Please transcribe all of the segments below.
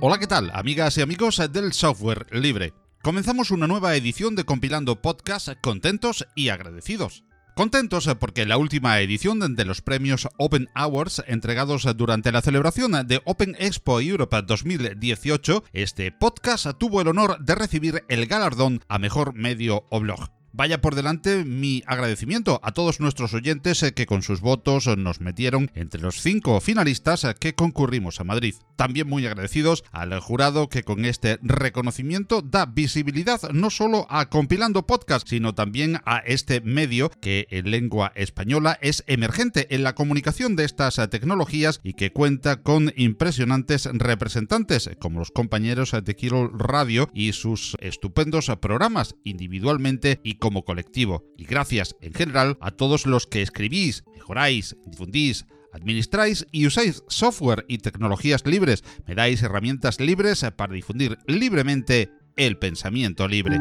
Hola, ¿qué tal, amigas y amigos del software libre? Comenzamos una nueva edición de Compilando Podcast contentos y agradecidos. Contentos porque la última edición de los premios Open Awards entregados durante la celebración de Open Expo Europe 2018, este podcast tuvo el honor de recibir el galardón a mejor medio o blog. Vaya por delante mi agradecimiento a todos nuestros oyentes eh, que con sus votos nos metieron entre los cinco finalistas eh, que concurrimos a Madrid. También muy agradecidos al jurado que con este reconocimiento da visibilidad no solo a Compilando Podcast, sino también a este medio que en lengua española es emergente en la comunicación de estas eh, tecnologías y que cuenta con impresionantes representantes como los compañeros de Kiro Radio y sus estupendos programas individualmente y como colectivo. Y gracias en general a todos los que escribís, mejoráis, difundís, administráis y usáis software y tecnologías libres. Me dais herramientas libres para difundir libremente el pensamiento libre.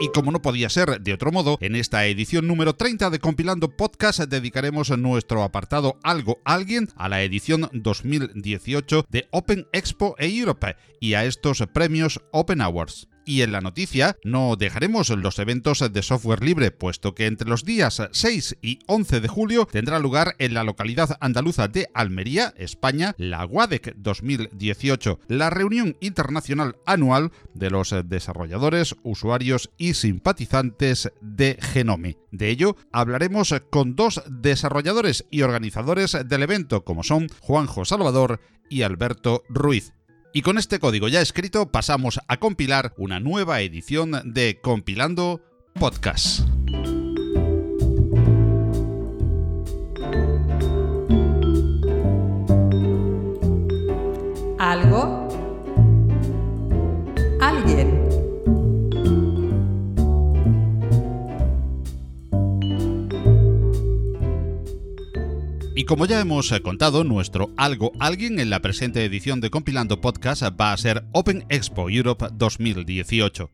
Y como no podía ser de otro modo, en esta edición número 30 de Compilando Podcast dedicaremos nuestro apartado Algo Alguien a la edición 2018 de Open Expo Europe y a estos premios Open Awards. Y en la noticia no dejaremos los eventos de software libre, puesto que entre los días 6 y 11 de julio tendrá lugar en la localidad andaluza de Almería, España, la WADEC 2018, la reunión internacional anual de los desarrolladores, usuarios y simpatizantes de Genome. De ello hablaremos con dos desarrolladores y organizadores del evento, como son Juanjo Salvador y Alberto Ruiz. Y con este código ya escrito pasamos a compilar una nueva edición de Compilando Podcast. Algo. Alguien. Y como ya hemos eh, contado, nuestro algo alguien en la presente edición de Compilando Podcast va a ser Open Expo Europe 2018.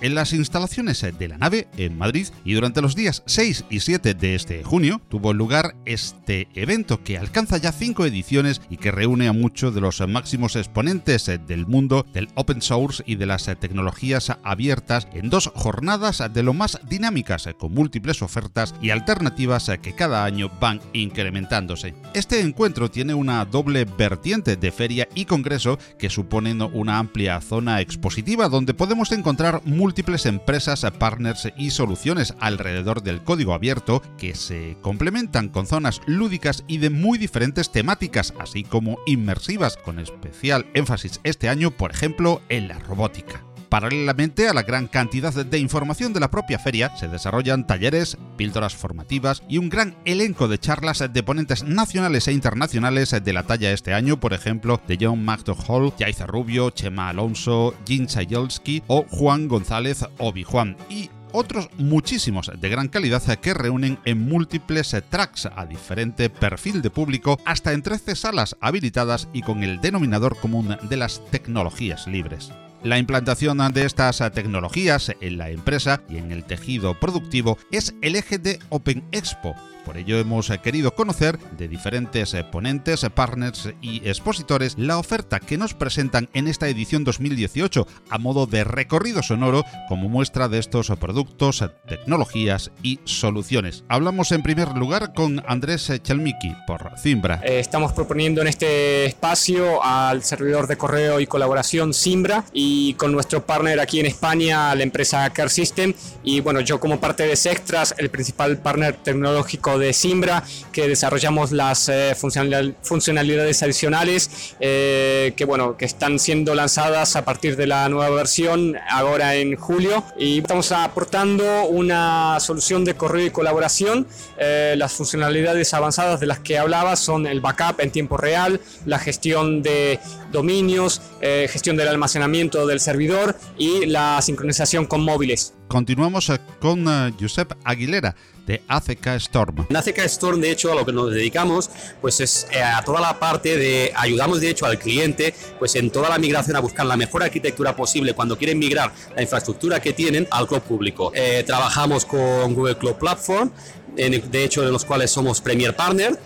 En las instalaciones de la nave en Madrid y durante los días 6 y 7 de este junio tuvo lugar este evento que alcanza ya 5 ediciones y que reúne a muchos de los máximos exponentes del mundo del open source y de las tecnologías abiertas en dos jornadas de lo más dinámicas con múltiples ofertas y alternativas que cada año van incrementándose. Este encuentro tiene una doble vertiente de feria y congreso que suponen una amplia zona expositiva donde podemos encontrar múltiples múltiples empresas, partners y soluciones alrededor del código abierto que se complementan con zonas lúdicas y de muy diferentes temáticas, así como inmersivas, con especial énfasis este año, por ejemplo, en la robótica. Paralelamente a la gran cantidad de información de la propia feria, se desarrollan talleres, píldoras formativas y un gran elenco de charlas de ponentes nacionales e internacionales de la talla este año, por ejemplo, de John McDougall, Jaiza Rubio, Chema Alonso, Jin Sayolski o Juan González Obi-Juan. Y otros muchísimos de gran calidad que reúnen en múltiples tracks a diferente perfil de público hasta en 13 salas habilitadas y con el denominador común de las tecnologías libres. La implantación de estas tecnologías en la empresa y en el tejido productivo es el eje de Open Expo, por ello hemos querido conocer de diferentes ponentes, partners y expositores la oferta que nos presentan en esta edición 2018 a modo de recorrido sonoro como muestra de estos productos, tecnologías y soluciones. Hablamos en primer lugar con Andrés Chelmiki por Zimbra. Eh, estamos proponiendo en este espacio al servidor de correo y colaboración Zimbra y con nuestro partner aquí en España, la empresa Care System y bueno, yo como parte de Sextras, el principal partner tecnológico de Simbra, que desarrollamos las eh, funcionalidades adicionales eh, que, bueno, que están siendo lanzadas a partir de la nueva versión ahora en julio. Y estamos aportando una solución de correo y colaboración. Eh, las funcionalidades avanzadas de las que hablaba son el backup en tiempo real, la gestión de dominios, gestión del almacenamiento del servidor y la sincronización con móviles. Continuamos con Josep Aguilera de ACK Storm. En ACK Storm, de hecho, a lo que nos dedicamos, pues es eh, a toda la parte de ayudamos, de hecho, al cliente, pues en toda la migración a buscar la mejor arquitectura posible cuando quieren migrar la infraestructura que tienen al cloud público. Eh, trabajamos con Google Cloud Platform, de hecho, en los cuales somos Premier Partner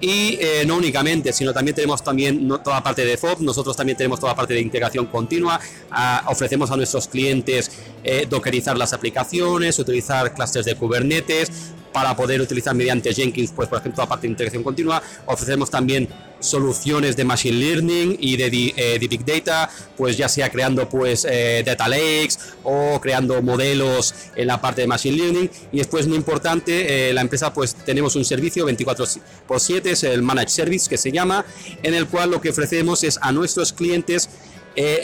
y eh, no únicamente, sino también tenemos también toda la parte de FOB, nosotros también tenemos toda la parte de integración continua, ofrecemos a nuestros clientes eh, dockerizar las aplicaciones, utilizar clusters de Kubernetes para poder utilizar mediante Jenkins, pues por ejemplo, la parte de integración continua, ofrecemos también soluciones de machine learning y de, eh, big data, pues ya sea creando pues eh, data lakes o creando modelos en la parte de machine learning. Y después muy importante eh, la empresa pues tenemos un servicio 24 por 7 es el managed service que se llama en el cual lo que ofrecemos es a nuestros clientes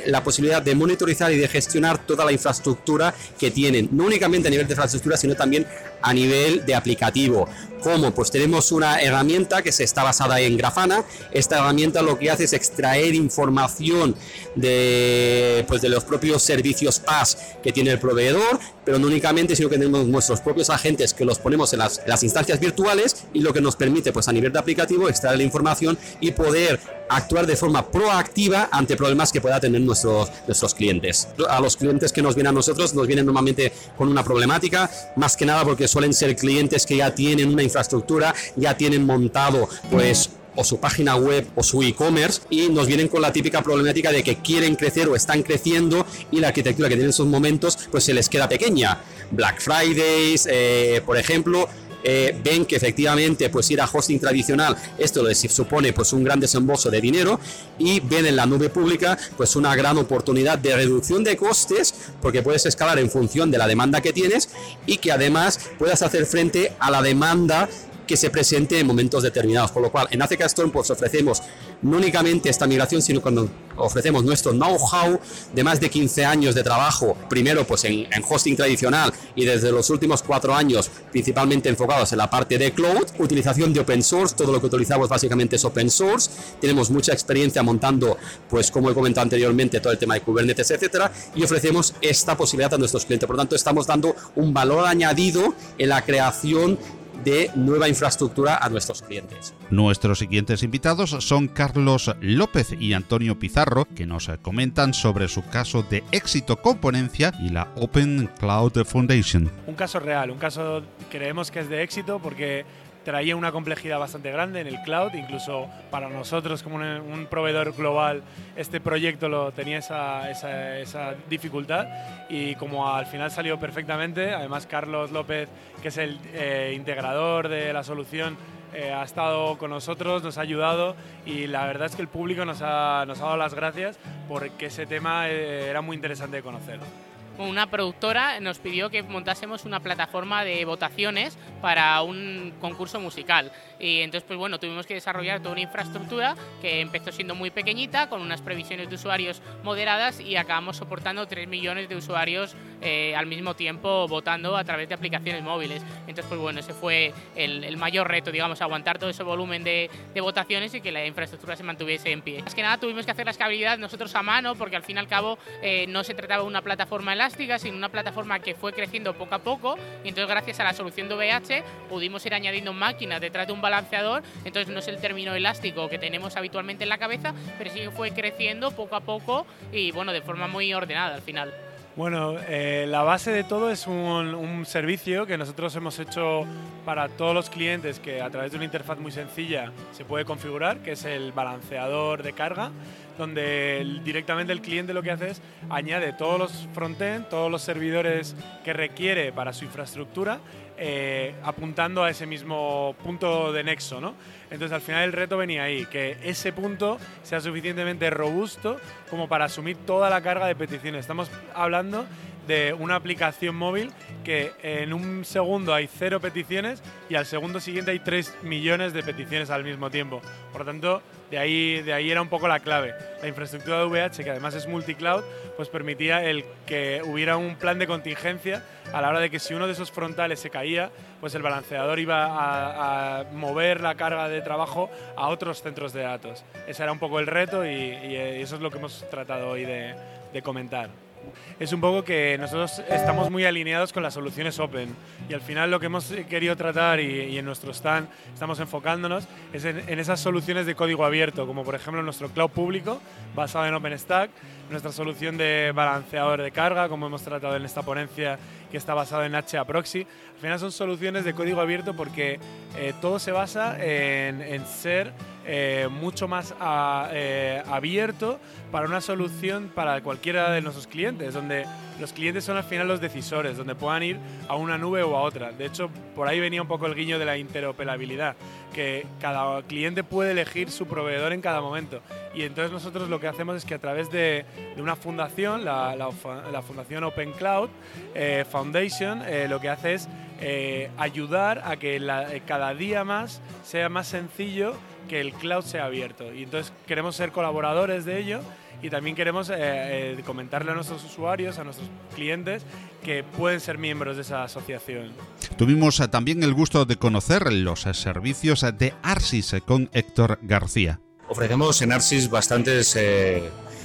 la posibilidad de monitorizar y de gestionar toda la infraestructura que tienen, no únicamente a nivel de infraestructura, sino también a nivel de aplicativo. ¿Cómo? Pues tenemos una herramienta que se está basada en Grafana. Esta herramienta lo que hace es extraer información de, pues de los propios servicios PaaS que tiene el proveedor, pero no únicamente, sino que tenemos nuestros propios agentes que los ponemos en las, las instancias virtuales y lo que nos permite, pues a nivel de aplicativo, extraer la información y poder actuar de forma proactiva ante problemas que pueda tener nuestros, nuestros clientes. A los clientes que nos vienen a nosotros nos vienen normalmente con una problemática, más que nada porque suelen ser clientes que ya tienen una infraestructura, ya tienen montado pues o su página web o su e-commerce y nos vienen con la típica problemática de que quieren crecer o están creciendo y la arquitectura que tienen en esos momentos pues se les queda pequeña. Black Fridays, eh, por ejemplo, eh, ven que efectivamente pues ir a hosting tradicional esto les supone pues un gran desembolso de dinero y ven en la nube pública pues una gran oportunidad de reducción de costes porque puedes escalar en función de la demanda que tienes y que además puedas hacer frente a la demanda que se presente en momentos determinados. Por lo cual, en ACK Storm pues, ofrecemos no únicamente esta migración, sino cuando ofrecemos nuestro know-how de más de 15 años de trabajo, primero pues en, hosting tradicional y desde los últimos cuatro años principalmente enfocados en la parte de cloud, utilización de open source, todo lo que utilizamos básicamente es open source, tenemos mucha experiencia montando, pues como he comentado anteriormente, todo el tema de Kubernetes, etcétera, y ofrecemos esta posibilidad a nuestros clientes. Por lo tanto, estamos dando un valor añadido en la creación de nueva infraestructura a nuestros clientes. Nuestros siguientes invitados son Carlos López y Antonio Pizarro, que nos comentan sobre su caso de éxito con ponencia y la Open Cloud Foundation. Un caso real, un caso creemos que es de éxito porque traía una complejidad bastante grande en el cloud, incluso para nosotros como un, proveedor global este proyecto lo tenía esa, esa, dificultad y como al final salió perfectamente, además Carlos López, que es el eh, integrador de la solución, eh, ha estado con nosotros, nos ha ayudado y la verdad es que el público nos ha, nos ha dado las gracias porque ese tema eh, era muy interesante de una productora nos pidió que montásemos una plataforma de votaciones para un concurso musical. Y entonces, pues bueno, tuvimos que desarrollar toda una infraestructura que empezó siendo muy pequeñita, con unas previsiones de usuarios moderadas y acabamos soportando 3 millones de usuarios eh, al mismo tiempo votando a través de aplicaciones móviles. Entonces, pues bueno, ese fue el, mayor reto, digamos, aguantar todo ese volumen de, votaciones y que la infraestructura se mantuviese en pie. Más que nada tuvimos que hacer la escalabilidad nosotros a mano porque al fin y al cabo eh, no se trataba de una plataforma elástica, sino una plataforma que fue creciendo poco a poco y entonces gracias a la solución de OVH pudimos ir añadiendo máquinas detrás de un balanceador, entonces no es el término elástico que tenemos habitualmente en la cabeza, pero sí fue creciendo poco a poco y bueno, de forma muy ordenada al final. Bueno, eh, la base de todo es un, servicio que nosotros hemos hecho para todos los clientes que a través de una interfaz muy sencilla se puede configurar, que es el balanceador de carga, donde directamente el cliente lo que hace es añade todos los frontend, todos los servidores que requiere para su infraestructura eh, apuntando a ese mismo punto de nexo, ¿no? Entonces al final el reto venía ahí, que ese punto sea suficientemente robusto como para asumir toda la carga de peticiones. Estamos hablando de una aplicación móvil que en un segundo hay cero peticiones y al segundo siguiente hay 3 millones de peticiones al mismo tiempo. Por lo tanto, de ahí, de ahí era un poco la clave. La infraestructura de VH, que además es multicloud, pues permitía el que hubiera un plan de contingencia a la hora de que si uno de esos frontales se caía, pues el balanceador iba a, mover la carga de trabajo a otros centros de datos. Ese era un poco el reto y, eso es lo que hemos tratado hoy de comentar es un poco que nosotros estamos muy alineados con las soluciones open y al final lo que hemos querido tratar y, en nuestro stand estamos enfocándonos es en, esas soluciones de código abierto, como por ejemplo nuestro cloud público basado en OpenStack, nuestra solución de balanceador de carga, como hemos tratado en esta ponencia que está basado en HA Proxy. Al final son soluciones de código abierto porque eh, todo se basa en, ser eh, mucho más eh, abierto para una solución para cualquiera de nuestros clientes, donde los clientes son al final los decisores, donde puedan ir a una nube o a otra. De hecho, por ahí venía un poco el guiño de la interoperabilidad, que cada cliente puede elegir su proveedor en cada momento. Y entonces nosotros lo que hacemos es que a través de, una fundación, la, Fundación Open Cloud Foundation, lo que hace es eh, ayudar a que cada día más sea más sencillo que el cloud sea abierto. Y entonces queremos ser colaboradores de ello y también queremos eh, eh, comentarle a nuestros usuarios, a nuestros clientes, que pueden ser miembros de esa asociación. Tuvimos también el gusto de conocer los servicios de Arsis con Héctor García. Ofrecemos en Arsis bastantes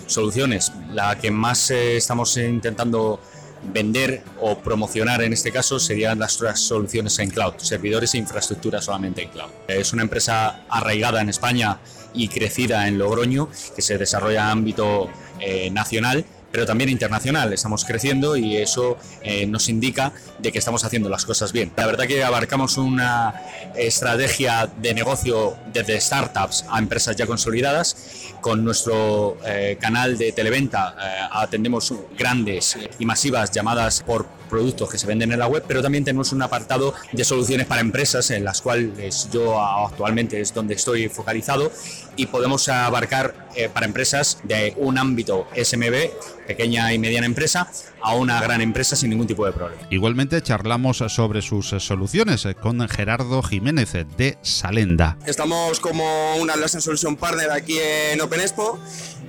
soluciones. La que más estamos intentando vender o promocionar en este caso serían las soluciones en cloud, servidores e infraestructura solamente en cloud. Es una empresa arraigada en España y crecida en Logroño que se desarrolla a ámbito eh, nacional pero también internacional. Estamos creciendo y eso eh, nos indica de que estamos haciendo las cosas bien. La verdad que abarcamos una estrategia de negocio desde startups a empresas ya consolidadas con nuestro eh, canal de televenta eh, atendemos grandes y masivas llamadas por productos que se venden en la web, pero también tenemos un apartado de soluciones para empresas en las cuales yo actualmente es donde estoy focalizado y podemos abarcar eh, para empresas de un ámbito SMB, pequeña y mediana empresa, a una gran empresa sin ningún tipo de problema. Igualmente charlamos sobre sus soluciones con Gerardo Jiménez de Salenda. Estamos como una Atlassian Solution Partner aquí en Open Expo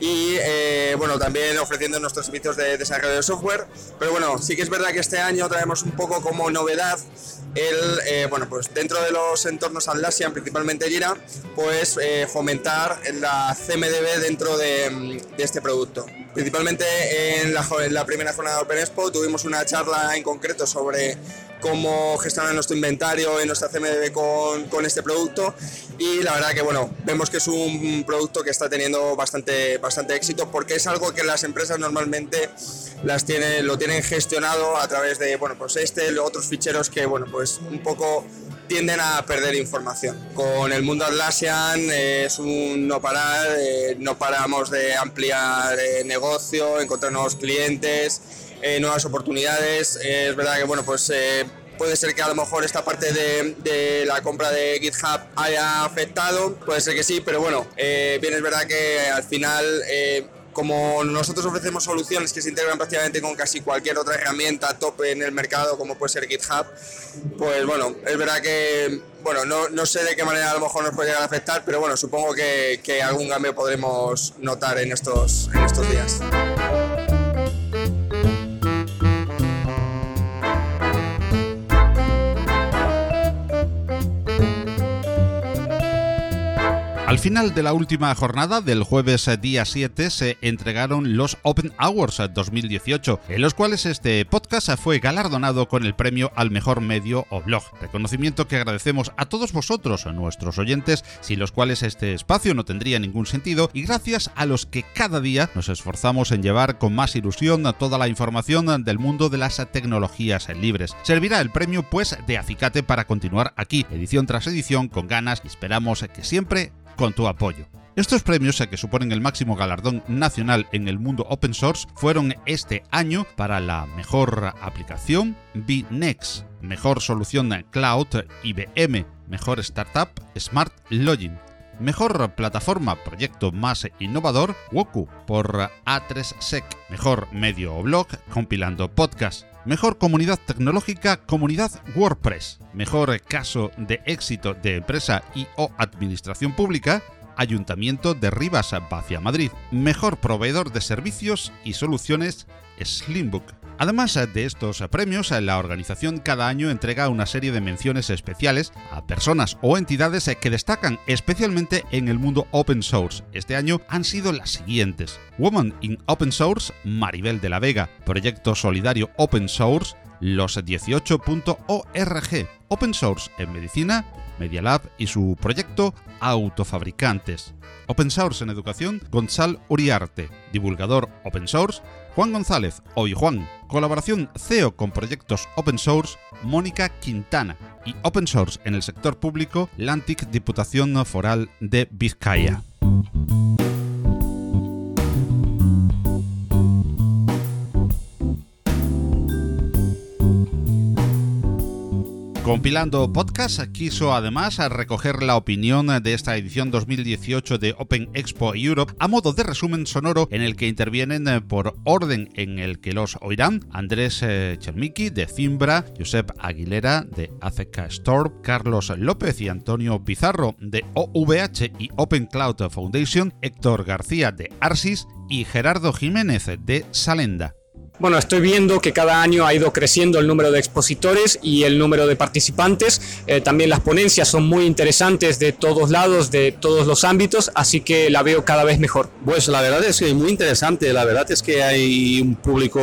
y eh, bueno, también ofreciendo nuestros servicios de desarrollo de software. Pero bueno, sí que es verdad que este año traemos un poco como novedad el, eh, bueno, pues dentro de los entornos Atlassian, principalmente Jira, pues eh, fomentar la CMDB dentro de, de este producto. Principalmente en la, en la primera jornada de Open Expo tuvimos una charla en concreto sobre cómo gestionar nuestro inventario y nuestra CMDB con, con, este producto y la verdad que bueno, vemos que es un producto que está teniendo bastante, bastante éxito porque es algo que las empresas normalmente las tienen, lo tienen gestionado a través de bueno, pues este, otros ficheros que bueno, pues un poco tienden a perder información. Con el mundo Atlassian es un no parar, eh, no paramos de ampliar eh, negocio, encontrar nuevos clientes, eh, nuevas oportunidades. es verdad que bueno, pues puede ser que a lo mejor esta parte de, la compra de GitHub haya afectado, puede ser que sí, pero bueno, bien es verdad que al final como nosotros ofrecemos soluciones que se integran prácticamente con casi cualquier otra herramienta top en el mercado, como puede ser GitHub, pues bueno, es verdad que, bueno, no, no sé de qué manera a lo mejor nos puede llegar a afectar, pero bueno, supongo que, que algún cambio podremos notar en estos, en estos días. Final de la última jornada del jueves día 7 se entregaron los Open Hours 2018, en los cuales este podcast fue galardonado con el premio al mejor medio o blog. Reconocimiento que agradecemos a todos vosotros, a nuestros oyentes, sin los cuales este espacio no tendría ningún sentido y gracias a los que cada día nos esforzamos en llevar con más ilusión toda la información del mundo de las tecnologías libres. Servirá el premio pues de acicate para continuar aquí, edición tras edición, con ganas y esperamos que siempre con tu apoyo. Estos premios, que suponen el máximo galardón nacional en el mundo open source, fueron este año para la mejor aplicación BNext, mejor solución cloud IBM, mejor startup Smart Login, Mejor plataforma, proyecto más innovador, Woku por A3Sec. Mejor medio o blog, compilando podcast. Mejor comunidad tecnológica, comunidad WordPress. Mejor caso de éxito de empresa y o administración pública, Ayuntamiento de Rivas Vacia Madrid. Mejor proveedor de servicios y soluciones, Slimbook. Además de estos premios, la organización cada año entrega una serie de menciones especiales a personas o entidades que destacan especialmente en el mundo open source. Este año han sido las siguientes. Woman in Open Source, Maribel de la Vega. Proyecto Solidario Open Source, los 18.org. Open Source en Medicina, Media Lab y su proyecto Autofabricantes. Open Source en Educación, Gonzalo Uriarte. Divulgador Open Source, Juan González, hoy Juan. Colaboración CEO con proyectos Open Source, Mónica Quintana. Y Open Source en el sector público, Lantic Diputación Foral de Vizcaya. Compilando podcast, quiso además recoger la opinión de esta edición 2018 de Open Expo Europe a modo de resumen sonoro en el que intervienen eh, por orden en el que los oirán Andrés eh, Chermiki de Zimbra, Josep Aguilera de ACK Store, Carlos López y Antonio Pizarro de OVH y Open Cloud Foundation, Héctor García de Arsis y Gerardo Jiménez de Salenda. Bueno, estoy viendo que cada año ha ido creciendo el número de expositores y el número de participantes. Eh, también las ponencias son muy interesantes de todos lados, de todos los ámbitos, así que la veo cada vez mejor. Pues la verdad es que muy interesante. La verdad es que hay un público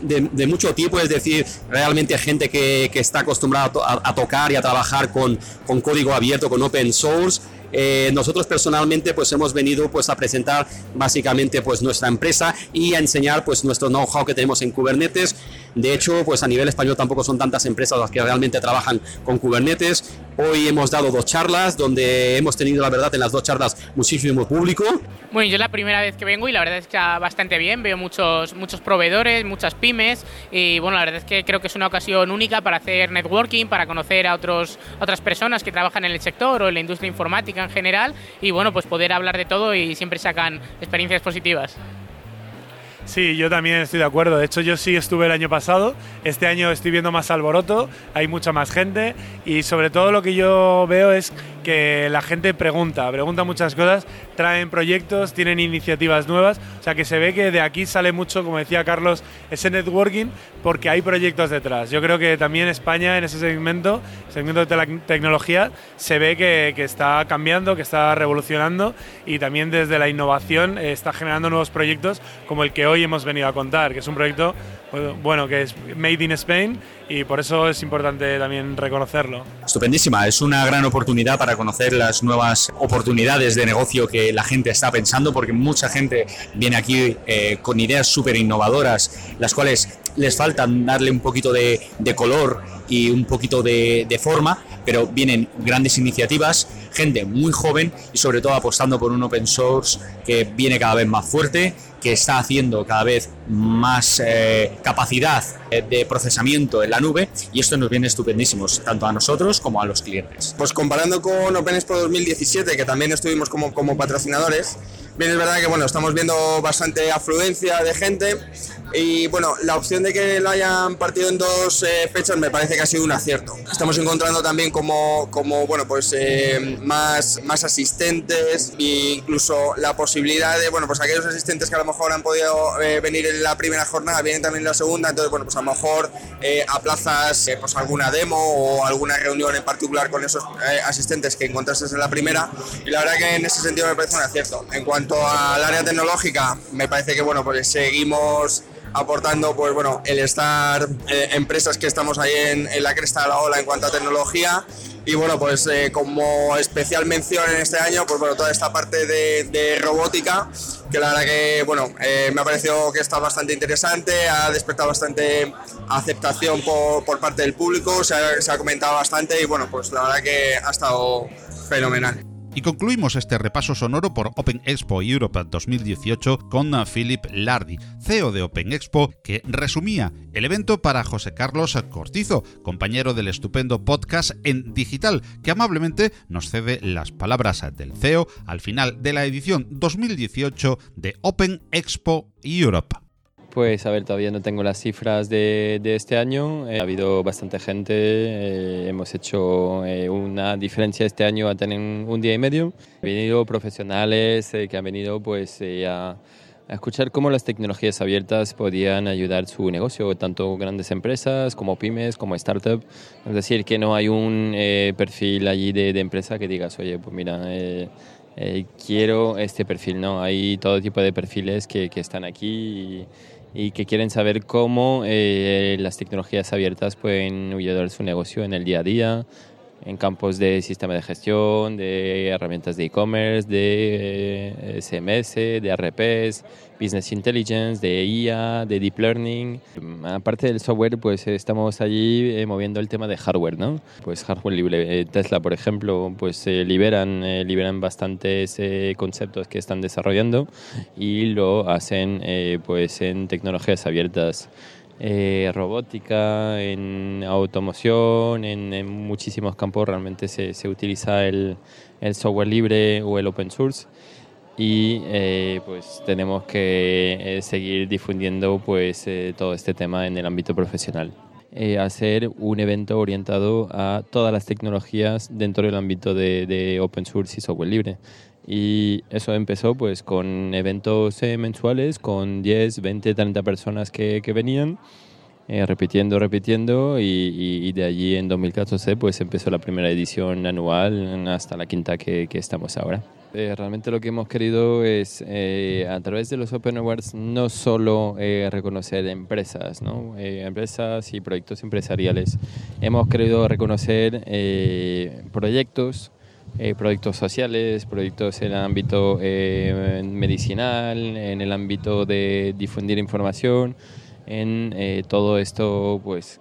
de, mucho tipo, es decir, realmente gente que, está acostumbrada a, tocar y a trabajar con código abierto, con open source eh, nosotros personalmente pues hemos venido pues a presentar básicamente pues nuestra empresa y a enseñar pues nuestro know-how que tenemos en Kubernetes. De hecho, pues a nivel español tampoco son tantas empresas las que realmente trabajan con Kubernetes. Hoy hemos dado dos charlas donde hemos tenido la verdad en las dos charlas muchísimo público. Bueno, yo es la primera vez que vengo y la verdad es que está bastante bien. Veo muchos, muchos proveedores, muchas pymes y bueno, la verdad es que creo que es una ocasión única para hacer networking, para conocer a otros, otras personas que trabajan en el sector o en la industria informática en general y bueno, pues poder hablar de todo y siempre sacan experiencias positivas. Sí, yo también estoy de acuerdo. De hecho, yo sí estuve el año pasado. Este año estoy viendo más alboroto, hay mucha más gente y sobre todo lo que yo veo es que la gente pregunta, pregunta muchas cosas, traen proyectos, tienen iniciativas nuevas. O sea, que se ve que de aquí sale mucho, como decía Carlos, ese networking porque hay proyectos detrás. Yo creo que también España en ese segmento, segmento de tecnología, se ve que, está cambiando, que está revolucionando y también desde la innovación eh, está generando nuevos proyectos como el que hoy hemos venido a contar, que es un proyecto bueno, que es Made in Spain y por eso es importante también reconocerlo. Estupendísima, es una gran oportunidad para conocer las nuevas oportunidades de negocio que la gente está pensando, porque mucha gente viene aquí eh, con ideas súper innovadoras, las cuales les faltan darle un poquito de, color y un poquito de, de forma, pero vienen grandes iniciativas, gente muy joven y sobre todo apostando por un open source que viene cada vez más fuerte que está haciendo cada vez más eh, capacidad de procesamiento en la nube y esto nos viene estupendísimos, tanto a nosotros como a los clientes. Pues comparando con Open Expo 2017, que también estuvimos como, como patrocinadores, bien es verdad que bueno, estamos viendo bastante afluencia de gente y bueno, la opción de que lo hayan partido en dos eh, fechas me parece que ha sido un acierto. Estamos encontrando también como, como bueno, pues eh, más, más asistentes e incluso la posibilidad de, bueno, pues aquellos asistentes que a lo mejor han podido eh, venir en la primera jornada, vienen también en la segunda, entonces bueno, pues a lo mejor aplazas pues alguna demo o alguna reunión en particular con esos asistentes que encontraste en la primera y la verdad que en ese sentido me parece un acierto. En cuanto al área tecnológica, me parece que bueno, pues seguimos aportando pues bueno el estar eh, empresas que estamos ahí en, la cresta de la ola en cuanto a tecnología. Y bueno pues eh, como especial mención en este año pues bueno toda esta parte de, robótica que la verdad que bueno eh, me ha parecido que está bastante interesante ha despertado bastante aceptación por, por parte del público se ha, se ha comentado bastante y bueno pues la verdad que ha estado fenomenal Y concluimos este repaso sonoro por Open Expo Europe 2018 con Philip Lardy, CEO de Open Expo, que resumía el evento para José Carlos Cortizo, compañero del estupendo podcast en digital, que amablemente nos cede las palabras del CEO al final de la edición 2018 de Open Expo Europe. Pues a ver, todavía no tengo las cifras de, este año. Eh, ha habido bastante gente. Eh, hemos hecho eh, una diferencia este año a tener un día y medio. Han venido profesionales que han venido pues a, escuchar cómo las tecnologías abiertas podían ayudar su negocio, tanto grandes empresas como pymes, como startups. Es decir, que no hay un perfil allí de, empresa que digas, oye, pues mira, quiero este perfil. No, hay todo tipo de perfiles que, que están aquí. Y, y que quieren saber cómo eh, las tecnologías abiertas pueden ayudar su negocio en el día a día, en campos de sistema de gestión, de herramientas de e-commerce, de SMS, eh, de RPs, Business Intelligence, de IA, de Deep Learning. Aparte del software, pues estamos allí eh, moviendo el tema de hardware, ¿no? Pues hardware libre. Eh, Tesla, por ejemplo, pues liberan, liberan bastantes conceptos que están desarrollando y lo hacen pues en tecnologías abiertas. Eh, robótica, en automoción, en, muchísimos campos realmente se, se utiliza el, el, software libre o el open source y eh, pues tenemos que eh, seguir difundiendo pues todo este tema en el ámbito profesional. hacer un evento orientado a todas las tecnologías dentro del ámbito de open source y software libre. Y eso empezó pues con eventos eh, mensuales, con 10, 20, 30 personas que, que venían, eh, repitiendo, repitiendo, y, y, de allí en 2014 pues empezó la primera edición anual hasta la quinta que, que estamos ahora. Eh, realmente lo que hemos querido es, a través de los Open Awards, no solo reconocer empresas, ¿no? empresas y proyectos empresariales. Hemos querido reconocer proyectos eh, proyectos sociales, proyectos en el ámbito eh, medicinal, en el ámbito de difundir información, en eh, todo esto pues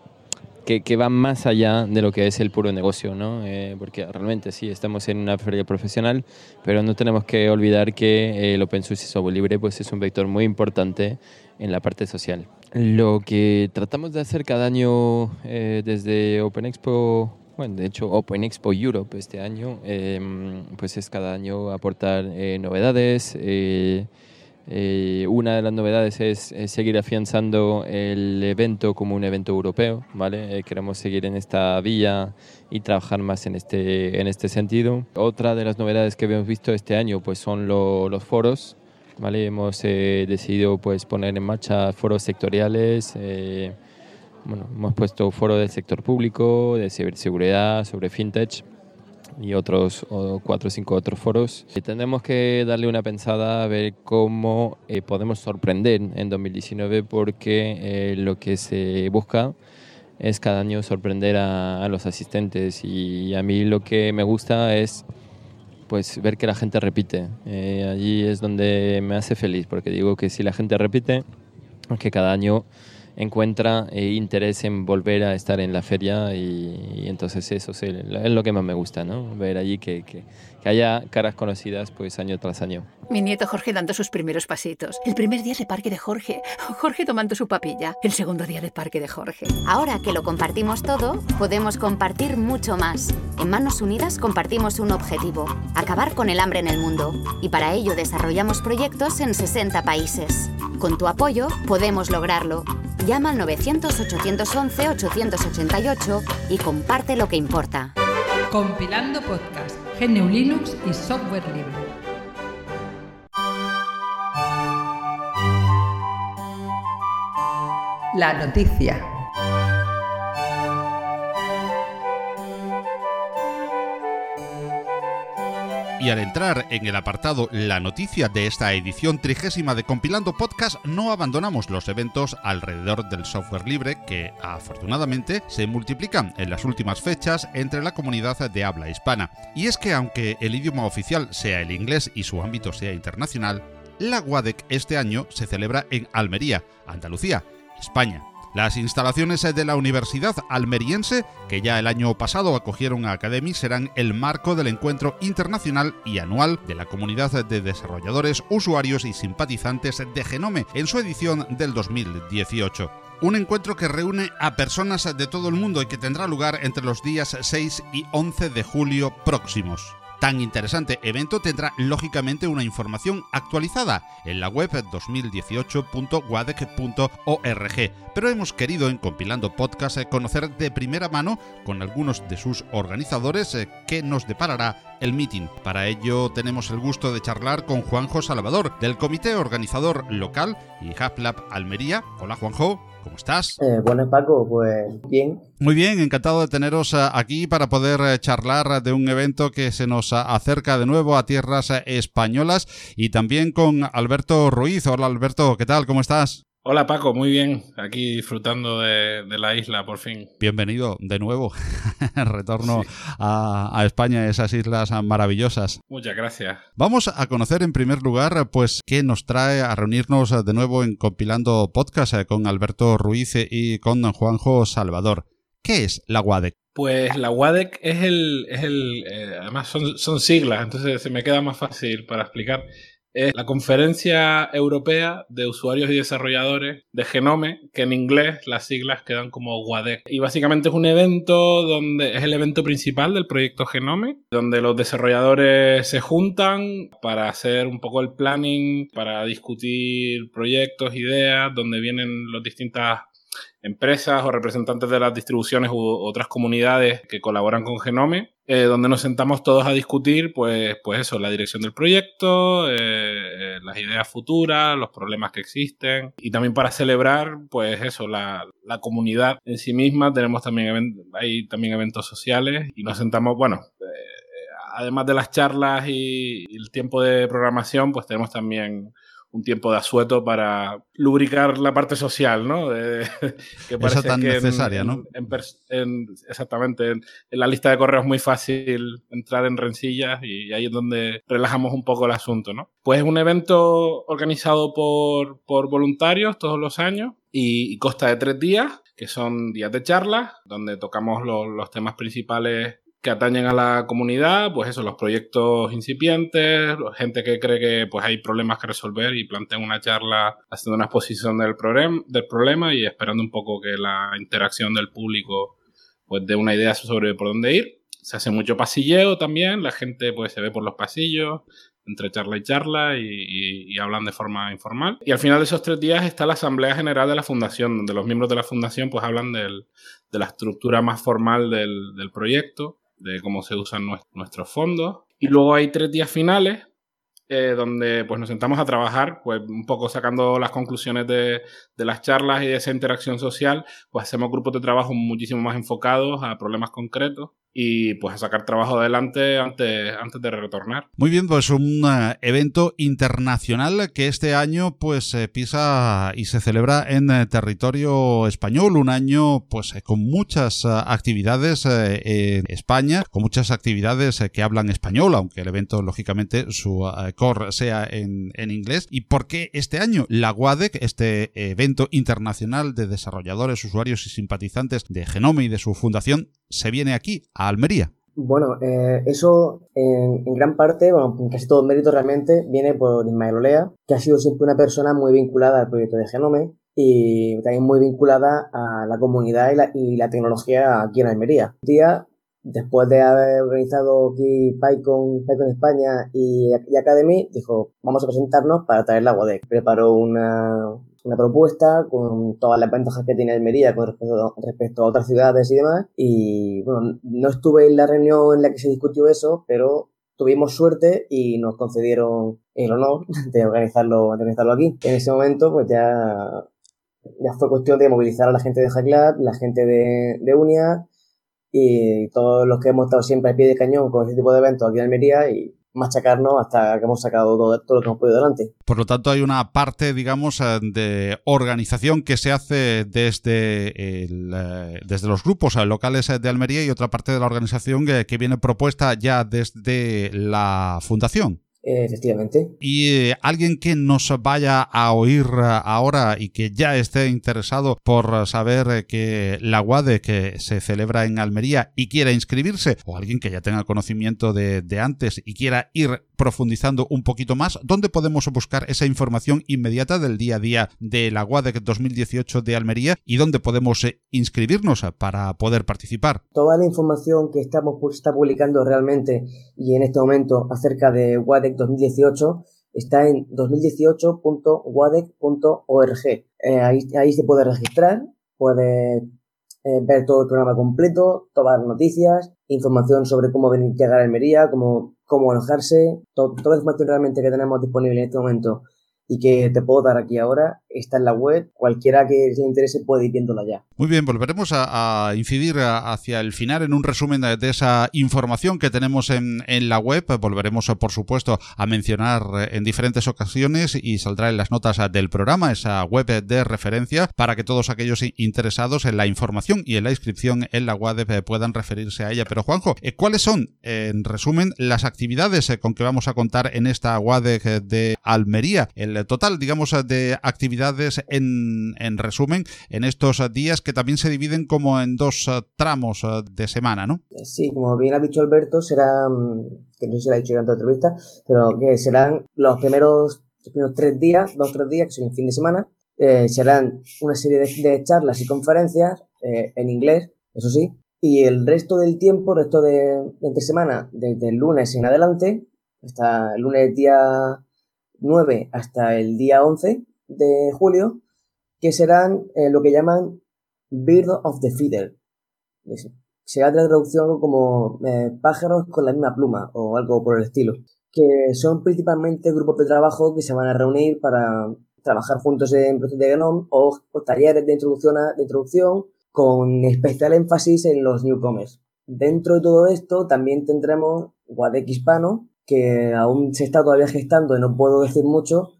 que, que, va más allá de lo que es el puro negocio, ¿no? porque realmente sí, estamos en una feria profesional, pero no tenemos que olvidar que el Open Source y software libre pues, es un vector muy importante en la parte social. Lo que tratamos de hacer cada año desde Open Expo de hecho, Open Expo Europe este año, em, pues es cada año aportar eh, novedades. Eh, eh, una de las novedades es, seguir afianzando el evento como un evento europeo, ¿vale? queremos seguir en esta vía y trabajar más en este, en este sentido. Otra de las novedades que hemos visto este año pues son los foros, ¿vale? Hemos decidido pues poner en marcha foros sectoriales bueno, hemos puesto foro del sector público, de ciberseguridad, sobre fintech y otros cuatro o cinco otros foros. Y tendremos que darle una pensada a ver cómo eh, podemos sorprender en 2019 porque eh, lo que se busca es cada año sorprender a, los asistentes y a mí lo que me gusta es pues ver que la gente repite. Eh, allí es donde me hace feliz porque digo que si la gente repite, que cada año encuentra eh, interés en volver a estar en la feria y, entonces eso es, lo que más me gusta, ¿no? Ver allí que, que, haya caras conocidas pues año tras año. Mi nieto Jorge dando sus primeros pasitos. El primer día de parque de Jorge. Jorge tomando su papilla. El segundo día de parque de Jorge. Ahora que lo compartimos todo, podemos compartir mucho más. En Manos Unidas compartimos un objetivo, acabar con el hambre en el mundo. Y para ello desarrollamos proyectos en 60 países. Con tu apoyo podemos lograrlo. Llama al 900-811-888 y comparte lo que importa. Compilando podcast, GNU Linux y software libre. La noticia. Y al entrar en el apartado La noticia de esta edición trigésima de Compilando Podcast, no abandonamos los eventos alrededor del software libre que, afortunadamente, se multiplican en las últimas fechas entre la comunidad de habla hispana. Y es que aunque el idioma oficial sea el inglés y su ámbito sea internacional, la WADEC este año se celebra en Almería, Andalucía, España. Las instalaciones de la Universidad Almeriense, que ya el año pasado acogieron a Academy, serán el marco del encuentro internacional y anual de la comunidad de desarrolladores, usuarios y simpatizantes de Genome en su edición del 2018 un encuentro que reúne a personas de todo el mundo y que tendrá lugar entre los días 6 y 11 de julio próximos tan interesante evento tendrá lógicamente una información actualizada en la web 2018.wadec.org, pero hemos querido en Compilando Podcast eh, conocer de primera mano con algunos de sus organizadores eh, qué nos deparará el meeting. Para ello tenemos el gusto de charlar con Juanjo Salvador del comité organizador local y HubLab Almería. Hola Juanjo. ¿Cómo estás? Eh, buenas, Paco. Pues bien. Muy bien, encantado de teneros eh, aquí para poder eh, charlar de un evento que se nos acerca de nuevo a tierras españolas y también con Alberto Ruiz. Hola, Alberto, ¿qué tal? ¿Cómo estás? Hola Paco, muy bien, aquí disfrutando de, la isla por fin. Bienvenido de nuevo, retorno a, a, España, esas islas maravillosas. Muchas gracias. Vamos a conocer en primer lugar, pues, qué nos trae a reunirnos de nuevo en Compilando Podcast eh, con Alberto Ruiz y con Juanjo Salvador. ¿Qué es la WADEC? Pues la WADEC es el, es el eh, además son, son siglas, entonces se me queda más fácil para explicar es la Conferencia Europea de Usuarios y Desarrolladores de Genome, que en inglés las siglas quedan como WADEC. Y básicamente es un evento donde es el evento principal del proyecto Genome, donde los desarrolladores se juntan para hacer un poco el planning, para discutir proyectos, ideas, donde vienen las distintas empresas o representantes de las distribuciones u otras comunidades que colaboran con Genome, eh, donde nos sentamos todos a discutir, pues, pues eso, la dirección del proyecto, eh, eh, las ideas futuras, los problemas que existen y también para celebrar, pues eso, la, la comunidad en sí misma. Tenemos también, hay también eventos sociales y nos sentamos, bueno, además de las charlas y el tiempo de programación, pues tenemos también un tiempo de asueto para lubricar la parte social, ¿no? que parece tan necesaria, ¿no? exactamente. En, la lista de correos es muy fácil entrar en rencillas y ahí es donde relajamos un poco el asunto, ¿no? Pues es un evento organizado por, por voluntarios todos los años y, consta de tres días, que son días de charlas, donde tocamos los temas principales que atañen a la comunidad, pues eso, los proyectos incipientes, gente que cree que pues hay problemas que resolver y plantean una charla haciendo una exposición del, del problema y esperando un poco que la interacción del público pues dé una idea sobre por dónde ir. Se hace mucho pasilleo también, la gente pues se ve por los pasillos, entre charla y charla y, hablan de forma informal. Y al final de esos tres días está la Asamblea General de la Fundación, donde los miembros de la Fundación pues hablan de la estructura más formal del, del proyecto de cómo se usan nuestros fondos. Y luego hay tres días finales eh, donde pues nos sentamos a trabajar, pues un poco sacando las conclusiones de, de, las charlas y de esa interacción social, pues hacemos grupos de trabajo muchísimo más enfocados a problemas concretos y pues a sacar trabajo adelante antes, antes de retornar. Muy bien, pues un eh, evento internacional que este año pues pisa y se celebra en eh, territorio español, un año pues con muchas actividades en España, con muchas actividades que hablan español, aunque el evento lógicamente su core sea en, en inglés. ¿Y por qué este año la WADEC, este evento internacional de desarrolladores, usuarios y simpatizantes de Genome y de su fundación, se viene aquí, a Almería? Bueno, eh, eso en, gran parte, bueno, en casi todo el mérito realmente, viene por Ismael Olea, que ha sido siempre una persona muy vinculada al proyecto de Genome y también muy vinculada a la comunidad y la, y tecnología aquí en Almería. Un día después de haber organizado aquí PyCon, PyCon España y, Academy, dijo, vamos a presentarnos para traer la WADEC. Preparó una, una propuesta con todas las ventajas que tiene Almería con respecto, a otras ciudades y demás. Y bueno, no estuve en la reunión en la que se discutió eso, pero tuvimos suerte y nos concedieron el honor de organizarlo, organizarlo aquí. En ese momento, pues ya, ya fue cuestión de movilizar a la gente de Hacklab, la gente de, de UNIA, y todos los que hemos estado siempre al pie de cañón con este tipo de eventos aquí en Almería y machacarnos hasta que hemos sacado todo, todo, lo que hemos podido delante. Por lo tanto, hay una parte, digamos, eh, de organización que se hace desde, el, eh, desde los grupos eh, locales de Almería y otra parte de la organización que, que viene propuesta ya desde la fundación. Efectivamente. Y eh, alguien que nos vaya a oír eh, ahora y que ya esté interesado por saber eh, que la WADE que se celebra en Almería y quiera inscribirse, o alguien que ya tenga conocimiento de, de antes y quiera ir profundizando un poquito más, ¿dónde podemos buscar esa información inmediata del día a día de la WADEC 2018 de Almería y dónde podemos inscribirnos para poder participar? Toda la información que estamos está publicando realmente y en este momento acerca de WADEC 2018 está en 2018.wadec.org. Eh, ahí, ahí se puede registrar, puede eh, ver todo el programa completo, todas las noticias, información sobre cómo venir llegar a Almería, cómo, cómo alojarse, toda la información realmente que tenemos disponible en este momento y que te puedo dar aquí ahora está en la web. Cualquiera que se interese puede ir viéndola ya. Muy bien, volveremos a, incidir hacia el final en un resumen de, esa información que tenemos en, en, la web. Volveremos, por supuesto, a mencionar en diferentes ocasiones y saldrá en las notas del programa esa web de referencia para que todos aquellos interesados en la información y en la inscripción en la web puedan referirse a ella. Pero Juanjo, eh, ¿cuáles son, en resumen, las actividades eh, con que vamos a contar en esta WADEC de Almería? El total, digamos, de actividades en, en resumen en estos días que también se dividen como en dos eh, tramos eh, de semana, ¿no? Sí, como bien ha dicho Alberto, serán, que no sé si lo ha dicho en otra entrevista, pero que serán los primeros, primeros tres días, dos o tres días, que son el fin de semana, eh, serán una serie de, charlas y conferencias en inglés, eso sí, y el resto del tiempo, el resto de, de entre semana, desde el lunes en adelante, hasta el lunes día 9 hasta el día 11 de julio, que serán eh, lo que llaman Bird of the Feeder. Será la traducción como eh, pájaros con la misma pluma o algo por el estilo. Que son principalmente grupos de trabajo que se van a reunir para trabajar juntos en procesos de Genome o, talleres de introducción, de introducción con especial énfasis en los newcomers. Dentro de todo esto también tendremos Guadec Hispano, que aún se está todavía gestando y no puedo decir mucho,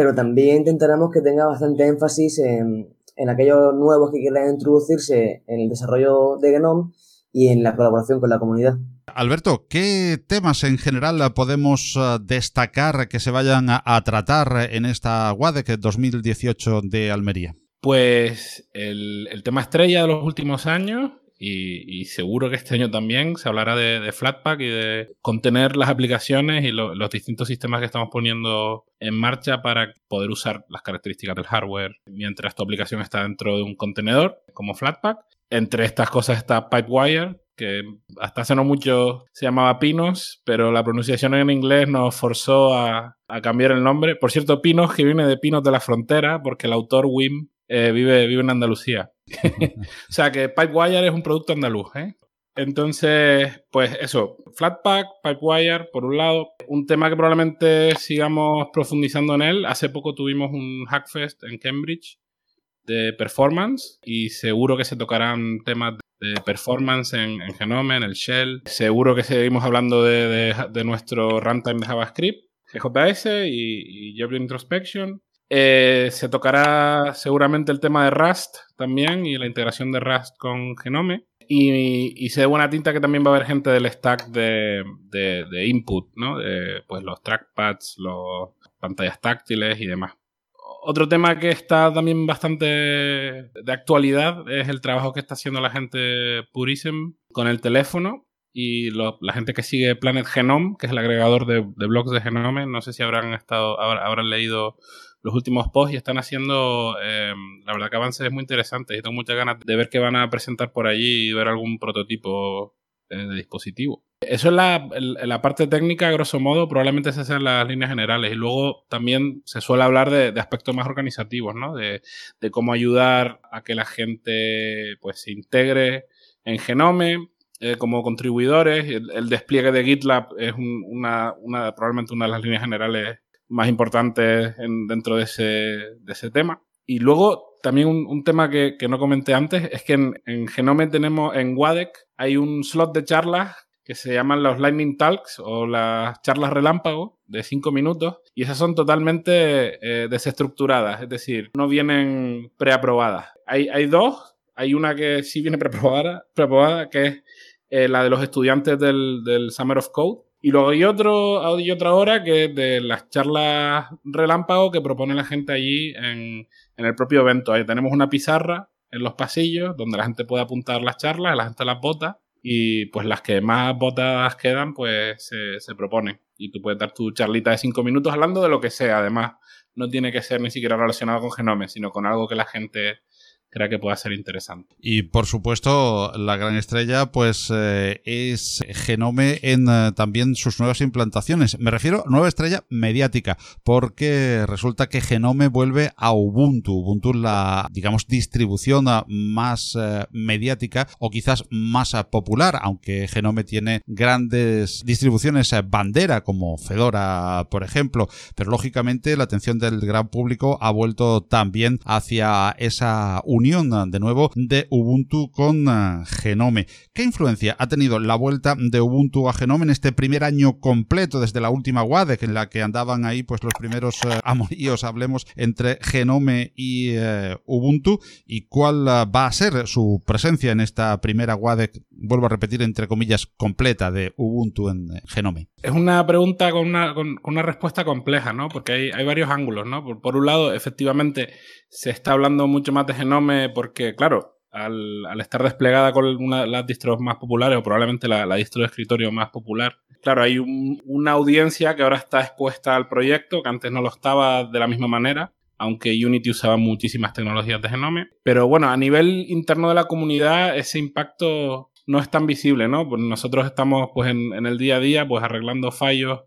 pero también intentaremos que tenga bastante énfasis en, en aquellos nuevos que quieran introducirse en el desarrollo de Genome y en la colaboración con la comunidad. Alberto, ¿qué temas en general podemos eh, destacar que se vayan a, tratar en esta WADEC 2018 de Almería? Pues el, el, tema estrella de los últimos años y, seguro que este año también se hablará de, Flatpak y de contener las aplicaciones y los distintos sistemas que estamos poniendo en marcha para poder usar las características del hardware mientras tu aplicación está dentro de un contenedor como Flatpak. Entre estas cosas está Pipewire, que hasta hace no mucho se llamaba Pinos, pero la pronunciación en inglés nos forzó a, cambiar el nombre. Por cierto, Pinos, que viene de Pinos de la Frontera, porque el autor Wim eh, vive, vive en Andalucía. o sea que Pipewire es un producto andaluz, ¿eh? Entonces, pues eso, Flatpak, Pipewire, por un lado, un tema que probablemente sigamos profundizando en él. Hace poco tuvimos un Hackfest en Cambridge de performance y seguro que se tocarán temas de performance en, Genome, en el Shell. Seguro que seguimos hablando de, nuestro runtime de JavaScript, GJS y, y Introspection. Eh, se tocará seguramente el tema de Rust también y la integración de Rust con Genome. Y, se de buena tinta que también va a haber gente del stack de, input, ¿no? De, pues los trackpads, los pantallas táctiles y demás. Otro tema que está también bastante de actualidad es el trabajo que está haciendo la gente Purism con el teléfono y la gente que sigue Planet Genome, que es el agregador de, blogs de Genome. No sé si habrán estado, habrán leído los últimos posts y están haciendo, eh, la verdad que avances muy interesantes y tengo muchas ganas de ver qué van a presentar por allí y ver algún prototipo eh, de dispositivo. Eso es la, parte técnica, grosso modo, probablemente esas sean las líneas generales. Y luego también se suele hablar de, aspectos más organizativos, ¿no? De, de, cómo ayudar a que la gente pues se integre en Genome eh, como contribuidores. El, despliegue de GitLab es una, una, probablemente una de las líneas generales más importantes dentro de ese, de ese tema. Y luego también un, tema que, que, no comenté antes es que en, en, Genome tenemos, en WADEC, hay un slot de charlas que se llaman los Lightning Talks o las charlas relámpago de cinco minutos y esas son totalmente eh, desestructuradas, es decir, no vienen preaprobadas. Hay, hay dos, hay una que sí viene preaprobada, preaprobada que es eh, la de los estudiantes del, del Summer of Code Y luego hay, otro, hay otra hora que es de las charlas relámpago que propone la gente allí en, en el propio evento. Ahí tenemos una pizarra en los pasillos donde la gente puede apuntar las charlas, la gente las vota y pues las que más votadas quedan pues se, se proponen. Y tú puedes dar tu charlita de cinco minutos hablando de lo que sea. Además, no tiene que ser ni siquiera relacionado con Genome, sino con algo que la gente crea que pueda ser interesante. Y por supuesto, la gran estrella pues eh, es Genome en eh, también sus nuevas implantaciones. Me refiero a nueva estrella mediática, porque resulta que Genome vuelve a Ubuntu. Ubuntu la, digamos, distribución más eh, mediática o quizás más popular, aunque Genome tiene grandes distribuciones bandera como Fedora, por ejemplo, pero lógicamente la atención del gran público ha vuelto también hacia esa unión de nuevo de Ubuntu con uh, Genome. ¿Qué influencia ha tenido la vuelta de Ubuntu a Genome en este primer año completo desde la última WADEC en la que andaban ahí pues los primeros uh, amoríos, hablemos, entre Genome y uh, Ubuntu y cuál va a ser su presencia en esta primera WADEC, vuelvo a repetir entre comillas, completa de Ubuntu en Genome? Es una pregunta con una, respuesta compleja, ¿no? Porque hay, varios ángulos, ¿no? Por un lado, efectivamente, se está hablando mucho más de Genome porque, claro, al, al estar desplegada con una las distros más populares, o probablemente la, la distro de escritorio más popular, claro, hay un, una audiencia que ahora está expuesta al proyecto, que antes no lo estaba de la misma manera, aunque Unity usaba muchísimas tecnologías de Genome. Pero bueno, a nivel interno de la comunidad, ese impacto no es tan visible, ¿no? Pues nosotros estamos pues en, en el día a día pues arreglando fallos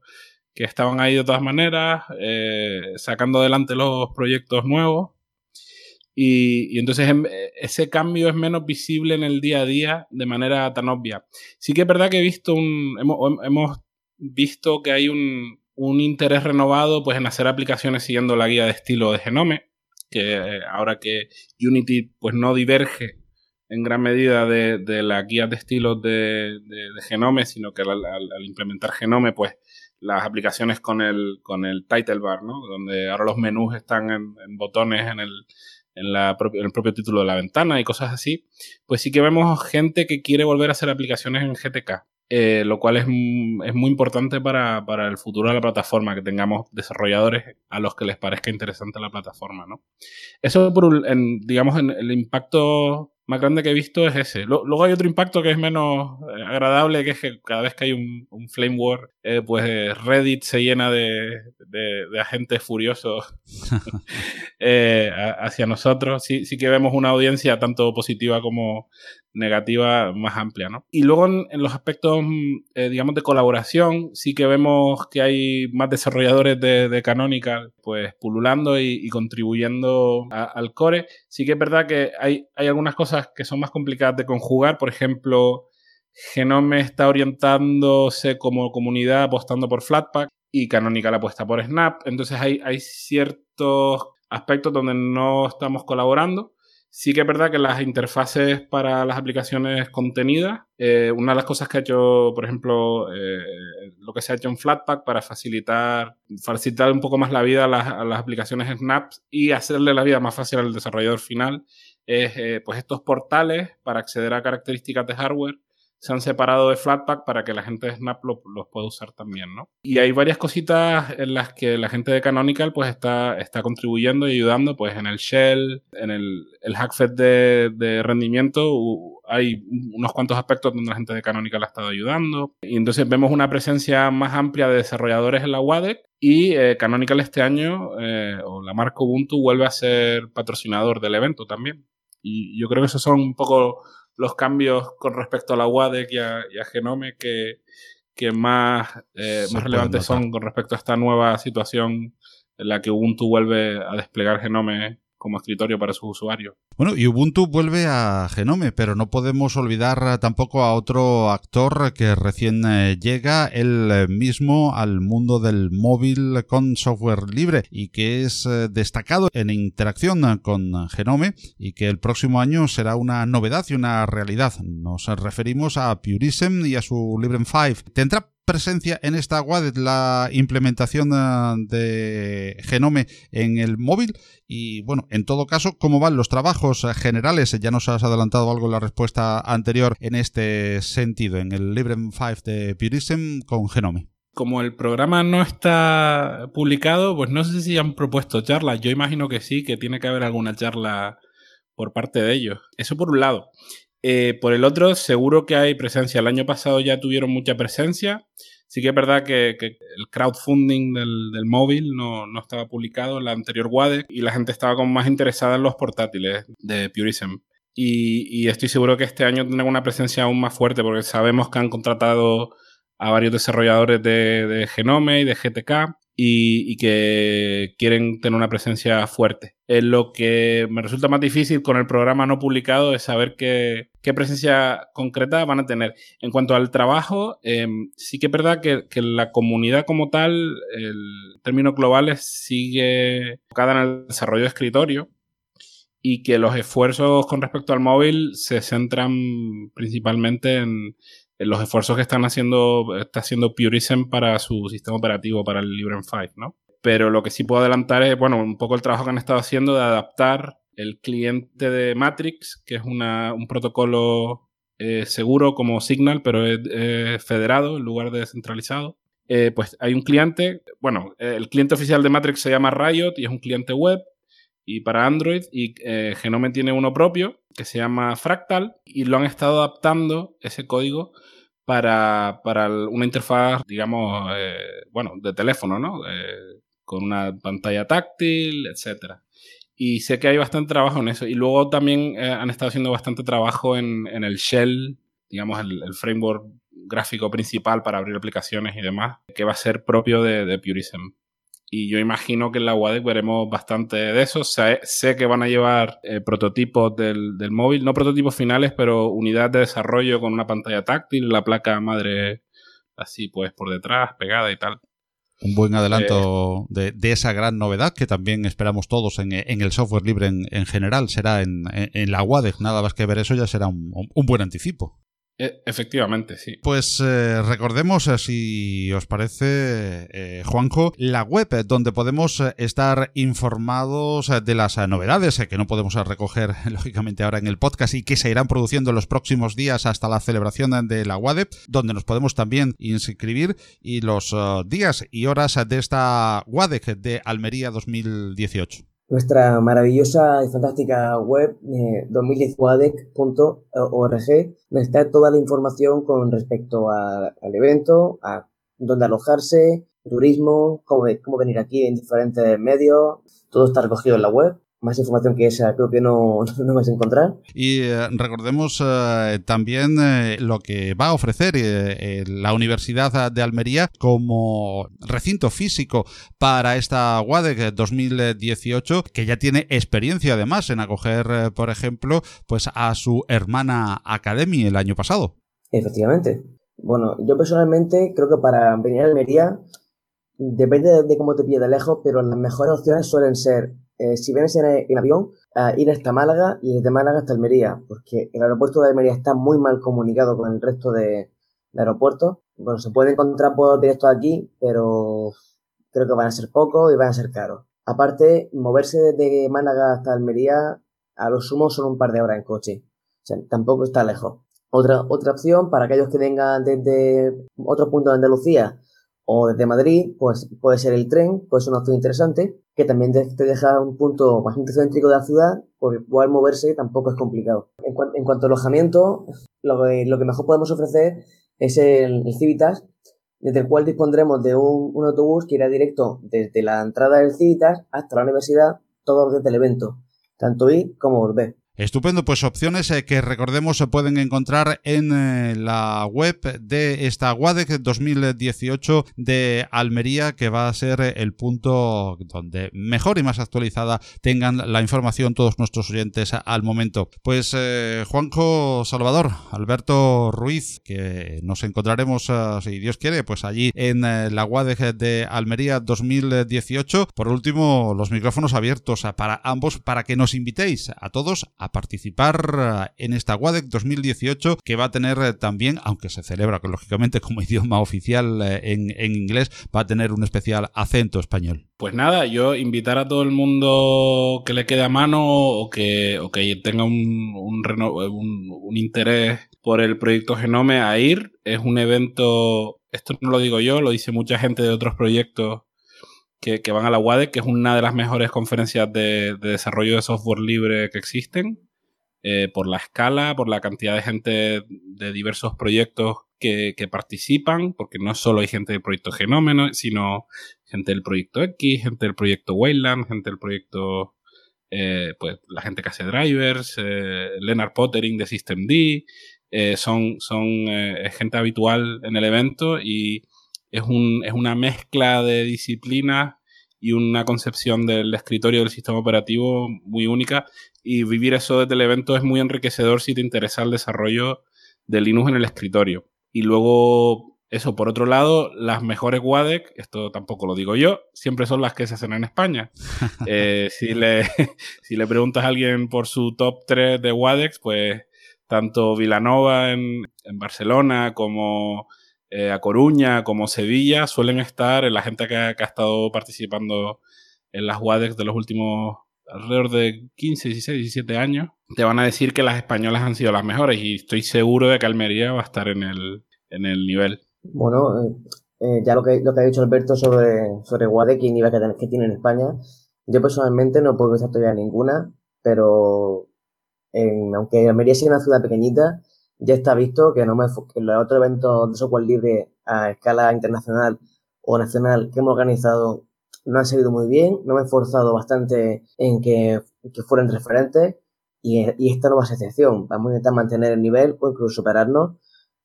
que estaban ahí de todas maneras, eh, sacando adelante los proyectos nuevos. Y, entonces ese cambio es menos visible en el día a día de manera tan obvia. Sí que es verdad que he visto un, hemos, hemos visto que hay un, un, interés renovado pues, en hacer aplicaciones siguiendo la guía de estilo de Genome, que ahora que Unity pues, no diverge en gran medida de, de la guía de estilos de, de, Genome, sino que al, implementar Genome, pues las aplicaciones con el, con el title bar, ¿no? Donde ahora los menús están en botones en el, en, la en, el propio título de la ventana y cosas así, pues sí que vemos gente que quiere volver a hacer aplicaciones en GTK. Eh, lo cual es, es muy importante para, para, el futuro de la plataforma, que tengamos desarrolladores a los que les parezca interesante la plataforma, ¿no? Eso, por, en, digamos, en el impacto más grande que he visto es ese. Luego hay otro impacto que es menos eh, agradable, que es que cada vez que hay un, un Flame War, eh, pues Reddit se llena de, de, de agentes furiosos eh, hacia nosotros. Sí, sí que vemos una audiencia tanto positiva como negativa más amplia, ¿no? Y luego en, los aspectos, eh, digamos, de colaboración, sí que vemos que hay más desarrolladores de, de Canonical, pues pululando y, contribuyendo al core. Sí que es verdad que hay, hay algunas cosas que son más complicadas de conjugar, por ejemplo, Genome está orientándose como comunidad apostando por Flatpak y Canonical apuesta por Snap, entonces hay, hay ciertos aspectos donde no estamos colaborando. Sí que es verdad que las interfaces para las aplicaciones contenidas, eh, una de las cosas que ha hecho, por ejemplo, eh, lo que se ha hecho en Flatpak para facilitar, facilitar un poco más la vida a las, aplicaciones Snaps y hacerle la vida más fácil al desarrollador final, es eh, pues estos portales para acceder a características de hardware se han separado de Flatpak para que la gente de Snap los lo pueda usar también, ¿no? Y hay varias cositas en las que la gente de Canonical pues está, está contribuyendo y ayudando, pues en el shell, en el, el hackfed de, de rendimiento, hay unos cuantos aspectos donde la gente de Canonical ha estado ayudando. Y entonces vemos una presencia más amplia de desarrolladores en la WADEC y eh, Canonical este año, eh, o la marca Ubuntu, vuelve a ser patrocinador del evento también. Y yo creo que esos son un poco los cambios con respecto a la WADEC y a, y a Genome que, que más, eh, más relevantes son con respecto a esta nueva situación en la que Ubuntu vuelve a desplegar Genome como escritorio para sus usuarios. Bueno, y Ubuntu vuelve a Genome, pero no podemos olvidar tampoco a otro actor que recién eh, llega, él mismo, al mundo del móvil con software libre y que es eh, destacado en interacción con Genome y que el próximo año será una novedad y una realidad. Nos referimos a Purism y a su Librem 5. Tendrá presencia en esta WADET la implementación eh, de Genome en el móvil? Y bueno, en todo caso, ¿cómo van los trabajos generales? Ya nos has adelantado algo en la respuesta anterior en este sentido, en el Librem 5 de Purism con Genome como el programa no está publicado, pues no sé si han propuesto charlas. Yo imagino que sí, que tiene que haber alguna charla por parte de ellos. Eso por un lado. Eh, por el otro, seguro que hay presencia. El año pasado ya tuvieron mucha presencia. Sí que es verdad que, el crowdfunding del, móvil no, estaba publicado en la anterior WADE y la gente estaba como más interesada en los portátiles de Purism. Y, estoy seguro que este año tendrán una presencia aún más fuerte porque sabemos que han contratado a varios desarrolladores de, Genome y de GTK y, que quieren tener una presencia fuerte. lo que me resulta más difícil con el programa no publicado es saber qué, presencia concreta van a tener. En cuanto al trabajo, em, sí que es verdad que, la comunidad como tal, el término global sigue enfocada en el desarrollo de escritorio y que los esfuerzos con respecto al móvil se centran principalmente en, los esfuerzos que están haciendo, está haciendo Purism para su sistema operativo, para el Librem 5, ¿no? Pero lo que sí puedo adelantar es, bueno, un poco el trabajo que han estado haciendo de adaptar el cliente de Matrix, que es un protocolo eh, seguro como Signal, pero federado en lugar de descentralizado. Eh, pues hay un cliente, bueno, el cliente oficial de Matrix se llama Riot y es un cliente web y para Android y eh, Genome tiene uno propio que se llama Fractal y lo han estado adaptando ese código para, una interfaz, digamos, eh, bueno, de teléfono, ¿no? Eh, con una pantalla táctil, etcétera. Y sé que hay bastante trabajo en eso. Y luego también han estado haciendo bastante trabajo en, el Shell, digamos, el, framework gráfico principal para abrir aplicaciones y demás, que va a ser propio de, de Purism y yo imagino que en la WADEC veremos bastante de eso. Sé, que van a llevar eh, prototipos del, móvil, no prototipos finales, pero unidad de desarrollo con una pantalla táctil, la placa madre así pues por detrás, pegada y tal. Un buen adelanto eh, de, esa gran novedad que también esperamos todos en, el software libre en, general. Será en, la WADEC, nada más que ver eso ya será un buen anticipo. E, efectivamente, sí. Pues eh, recordemos, eh, si os parece, eh, Juanjo, la web donde podemos estar informados de las novedades que no podemos recoger, lógicamente, ahora en el podcast y que se irán produciendo en los próximos días hasta la celebración de la WADEP, donde nos podemos también inscribir y los días y horas de esta WADEC de Almería 2018 nuestra maravillosa y fantástica web eh, 2010wadec.org, donde está toda la información con respecto al evento, a dónde alojarse, turismo, cómo, cómo venir aquí en diferentes medios, todo está recogido en la web más información que esa creo que no, no vas a encontrar. Y eh, recordemos eh, también eh, lo que va a ofrecer la Universidad de Almería como recinto físico para esta WADEC 2018, que ya tiene experiencia además en acoger, por ejemplo, pues a su hermana Academy el año pasado. Efectivamente. Bueno, yo personalmente creo que para venir a Almería depende de cómo te pille de lejos, pero las mejores opciones suelen ser eh, si vienes en, avión, ir hasta Málaga y desde Málaga hasta Almería, porque el aeropuerto de Almería está muy mal comunicado con el resto de, aeropuertos. Bueno, se puede encontrar por directos aquí, pero creo que van a ser pocos y van a ser caros. Aparte, moverse desde Málaga hasta Almería, a lo sumo son un par de horas en coche. Tampoco está lejos. Otra, otra opción para aquellos que vengan desde otro punto de Andalucía o desde Madrid, pues puede ser el tren, puede ser una opción interesante, que también te deja un punto más céntrico de la ciudad, por el cual moverse tampoco es complicado. En, cuanto a alojamiento, lo que, mejor podemos ofrecer es el, Civitas, desde el cual dispondremos de un, autobús que irá directo desde la entrada del Civitas hasta la universidad, todo desde el evento, tanto ir como volver. Estupendo, pues opciones eh, que recordemos se pueden encontrar en eh, la web de esta WADEC 2018 de Almería, que va a ser el punto donde mejor y más actualizada tengan la información todos nuestros oyentes al momento. Pues eh, Juanjo Salvador, Alberto Ruiz, que nos encontraremos, si Dios quiere, pues allí en la WADEC de Almería 2018. Por último, los micrófonos abiertos para ambos para que nos invitéis a todos a participar en esta WADEC 2018 que va a tener también, aunque se celebra lógicamente como idioma oficial en, inglés, va a tener un especial acento español. Pues nada, yo invitar a todo el mundo que le quede a mano o que, que tenga un, un interés por el proyecto Genome a ir. Es un evento, esto no lo digo yo, lo dice mucha gente de otros proyectos que, van a la UADE, que es una de las mejores conferencias de, desarrollo de software libre que existen, eh, por la escala, por la cantidad de gente de diversos proyectos que, participan, porque no solo hay gente del proyecto Genome, sino gente del proyecto X, gente del proyecto Wayland, gente del proyecto, eh, pues la gente que hace drivers, eh, Leonard Pottering de Systemd, eh, son, son gente habitual en el evento y es, un, es una mezcla de disciplinas y una concepción del escritorio del sistema operativo muy única y vivir eso desde el evento es muy enriquecedor si te interesa el desarrollo de Linux en el escritorio. Y luego, eso por otro lado, las mejores WADEC, esto tampoco lo digo yo, siempre son las que se hacen en España. Eh, si, le, si le preguntas a alguien por su top 3 de WADEX, pues tanto Vilanova en, Barcelona como eh, a Coruña, como Sevilla, suelen estar en la gente que ha, estado participando en las WADEX de los últimos alrededor de 15, 16, 17 años, te van a decir que las españolas han sido las mejores y estoy seguro de que Almería va a estar en el, en el nivel. Bueno, eh, eh, ya lo que, lo que ha dicho Alberto sobre, sobre WADEC y nivel que, que tiene en España, yo personalmente no puedo pensar todavía ninguna, pero aunque Almería sea una ciudad pequeñita, ya está visto que, no me, que los otros eventos de software libre a escala internacional o nacional que hemos organizado no han salido muy bien, no me he esforzado bastante en que, que fueran referentes y, y, esta no va a excepción. Vamos a intentar mantener el nivel o incluso superarnos.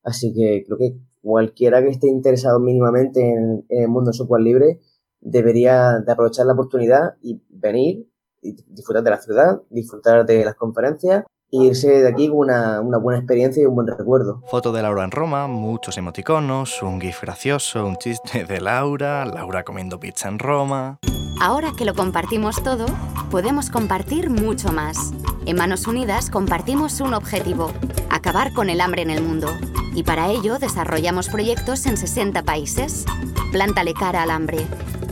Así que creo que cualquiera que esté interesado mínimamente en, el mundo del software libre debería de aprovechar la oportunidad y venir disfrutar de la ciudad, disfrutar de las conferencias irse de aquí con una, una, buena experiencia y un buen recuerdo. Foto de Laura en Roma, muchos emoticonos, un gif gracioso, un chiste de Laura, Laura comiendo pizza en Roma. Ahora que lo compartimos todo, podemos compartir mucho más. En Manos Unidas compartimos un objetivo, acabar con el hambre en el mundo. Y para ello desarrollamos proyectos en 60 países. Plántale cara al hambre.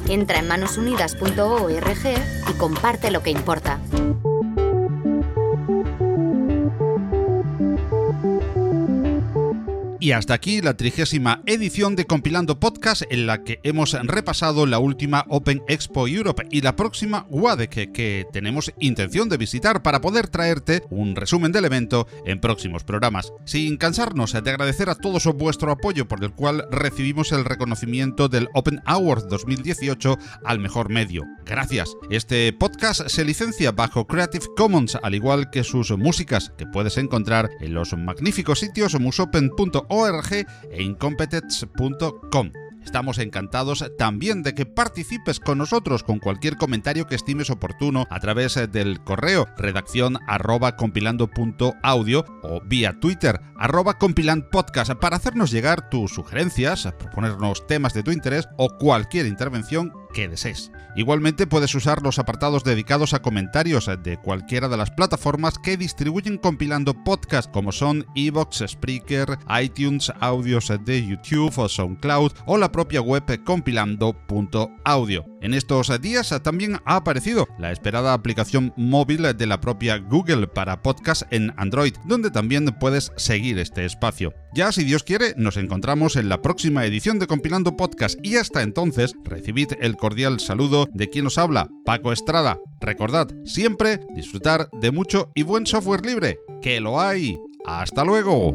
Entra en manosunidas.org y comparte lo que importa. Y hasta aquí la trigésima edición de Compilando Podcast en la que hemos repasado la última Open Expo Europe y la próxima WADEC que tenemos intención de visitar para poder traerte un resumen del evento en próximos programas. Sin cansarnos de agradecer a todos vuestro apoyo por el cual recibimos el reconocimiento del Open Award 2018 al mejor medio. Gracias. Este podcast se licencia bajo Creative Commons al igual que sus músicas que puedes encontrar en los magníficos sitios musopen.org org e incompetence.com. Estamos encantados también de que participes con nosotros con cualquier comentario que estimes oportuno a través del correo redacción arroba o vía Twitter arroba para hacernos llegar tus sugerencias, proponernos temas de tu interés o cualquier intervención que desees. Igualmente puedes usar los apartados dedicados a comentarios de cualquiera de las plataformas que distribuyen compilando podcast como son Evox, Spreaker, iTunes, audios de YouTube o SoundCloud o la propia web compilando.audio. En estos días también ha aparecido la esperada aplicación móvil de la propia Google para podcast en Android, donde también puedes seguir este espacio. Ya si Dios quiere, nos encontramos en la próxima edición de Compilando Podcast y hasta entonces recibid el cordial de quien os habla, Paco Estrada. Recordad siempre disfrutar de mucho y buen software libre, que lo hay. Hasta luego.